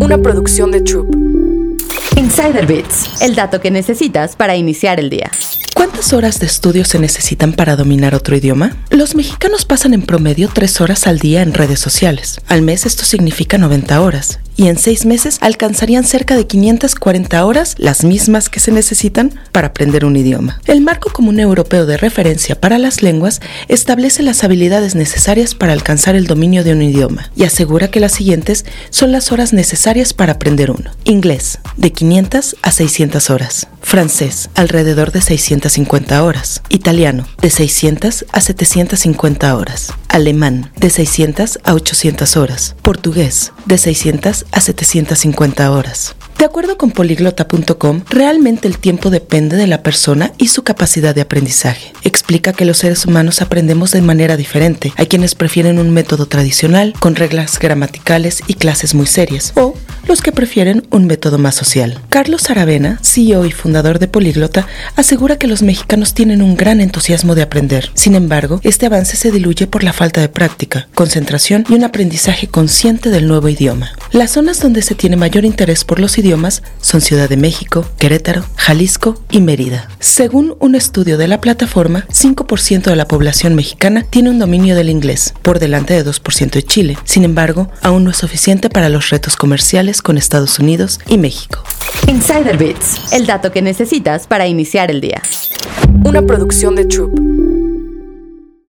una producción de Troop. Insider Bits, el dato que necesitas para iniciar el día. ¿Cuántas horas de estudio se necesitan para dominar otro idioma? Los mexicanos pasan en promedio 3 horas al día en redes sociales. Al mes esto significa 90 horas. Y en 6 meses alcanzarían cerca de 540 horas, las mismas que se necesitan para aprender un idioma. El Marco Común Europeo de Referencia para las Lenguas establece las habilidades necesarias para alcanzar el dominio de un idioma y asegura que las siguientes son las horas necesarias para aprender uno. Inglés, de 500 a 600 horas. Francés, alrededor de 650 horas. Italiano, de 600 a 750 horas. Alemán, de 600 a 800 horas. Portugués, de 600 a 750 horas. De acuerdo con poliglota.com, realmente el tiempo depende de la persona y su capacidad de aprendizaje. Explica que los seres humanos aprendemos de manera diferente. Hay quienes prefieren un método tradicional, con reglas gramaticales y clases muy serias, o los que prefieren un método más social. Carlos Aravena, CEO y fundador de Poliglota, asegura que los mexicanos tienen un gran entusiasmo de aprender. Sin embargo, este avance se diluye por la falta de práctica, concentración y un aprendizaje consciente del nuevo idioma. Las zonas donde se tiene mayor interés por los idiomas son Ciudad de México, Querétaro, Jalisco y Mérida. Según un estudio de la plataforma, 5% de la población mexicana tiene un dominio del inglés, por delante de 2% de Chile. Sin embargo, aún no es suficiente para los retos comerciales con Estados Unidos y México. Insider Bits, el dato que necesitas para iniciar el día. Una producción de Troop.